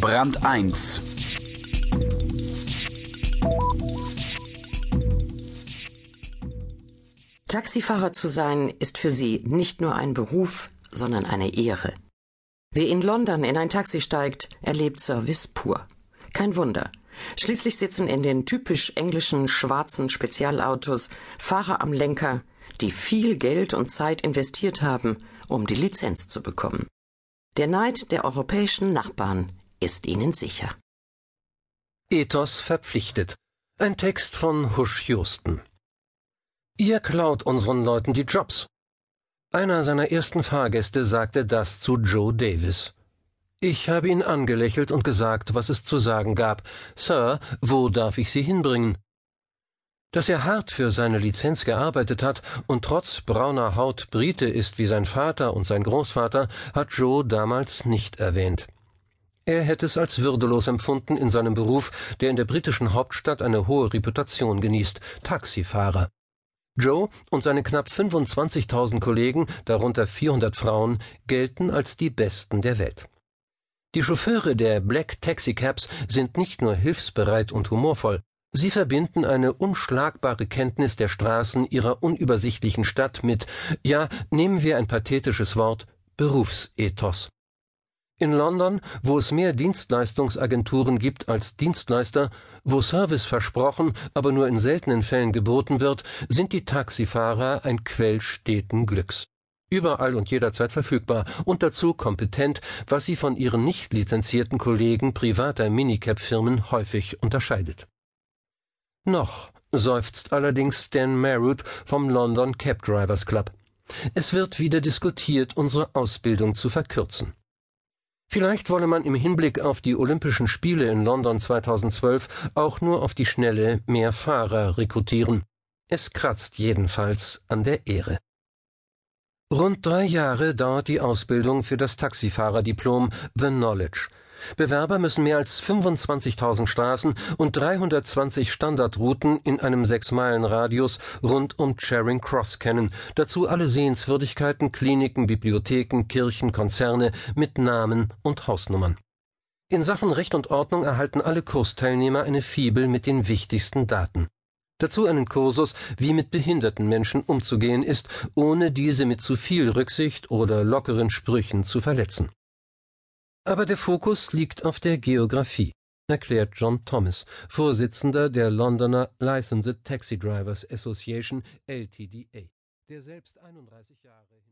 Brand 1 Taxifahrer zu sein ist für sie nicht nur ein Beruf, sondern eine Ehre. Wer in London in ein Taxi steigt, erlebt Service pur. Kein Wunder. Schließlich sitzen in den typisch englischen schwarzen Spezialautos Fahrer am Lenker, die viel Geld und Zeit investiert haben, um die Lizenz zu bekommen. Der Neid der europäischen Nachbarn ist ihnen sicher. Ethos verpflichtet. Ein Text von Husch Houston. Ihr klaut unseren Leuten die Jobs. Einer seiner ersten Fahrgäste sagte das zu Joe Davis. Ich habe ihn angelächelt und gesagt, was es zu sagen gab. Sir, wo darf ich Sie hinbringen? Dass er hart für seine Lizenz gearbeitet hat und trotz brauner Haut Brite ist wie sein Vater und sein Großvater, hat Joe damals nicht erwähnt. Er hätte es als würdelos empfunden in seinem Beruf, der in der britischen Hauptstadt eine hohe Reputation genießt, Taxifahrer. Joe und seine knapp 25.000 Kollegen, darunter 400 Frauen, gelten als die Besten der Welt. Die Chauffeure der Black Taxicabs sind nicht nur hilfsbereit und humorvoll, sie verbinden eine unschlagbare Kenntnis der Straßen ihrer unübersichtlichen Stadt mit, ja, nehmen wir ein pathetisches Wort, Berufsethos. In London, wo es mehr Dienstleistungsagenturen gibt als Dienstleister, wo Service versprochen, aber nur in seltenen Fällen geboten wird, sind die Taxifahrer ein Quell steten Glücks. Überall und jederzeit verfügbar und dazu kompetent, was sie von ihren nicht lizenzierten Kollegen privater Minicab-Firmen häufig unterscheidet. Noch seufzt allerdings Stan Marroot vom London Cab Drivers Club. Es wird wieder diskutiert, unsere Ausbildung zu verkürzen. Vielleicht wolle man im Hinblick auf die Olympischen Spiele in London 2012 auch nur auf die Schnelle mehr Fahrer rekrutieren. Es kratzt jedenfalls an der Ehre. Rund drei Jahre dauert die Ausbildung für das Taxifahrerdiplom The Knowledge. Bewerber müssen mehr als 25.000 Straßen und 320 Standardrouten in einem Sechs-Meilen-Radius rund um Charing Cross kennen, dazu alle Sehenswürdigkeiten, Kliniken, Bibliotheken, Kirchen, Konzerne mit Namen und Hausnummern. In Sachen Recht und Ordnung erhalten alle Kursteilnehmer eine Fibel mit den wichtigsten Daten. Dazu einen Kursus, wie mit behinderten Menschen umzugehen ist, ohne diese mit zu viel Rücksicht oder lockeren Sprüchen zu verletzen. Aber der Fokus liegt auf der Geographie, erklärt John Thomas, Vorsitzender der Londoner Licensed Taxi Drivers Association LTDA, der selbst 31 Jahre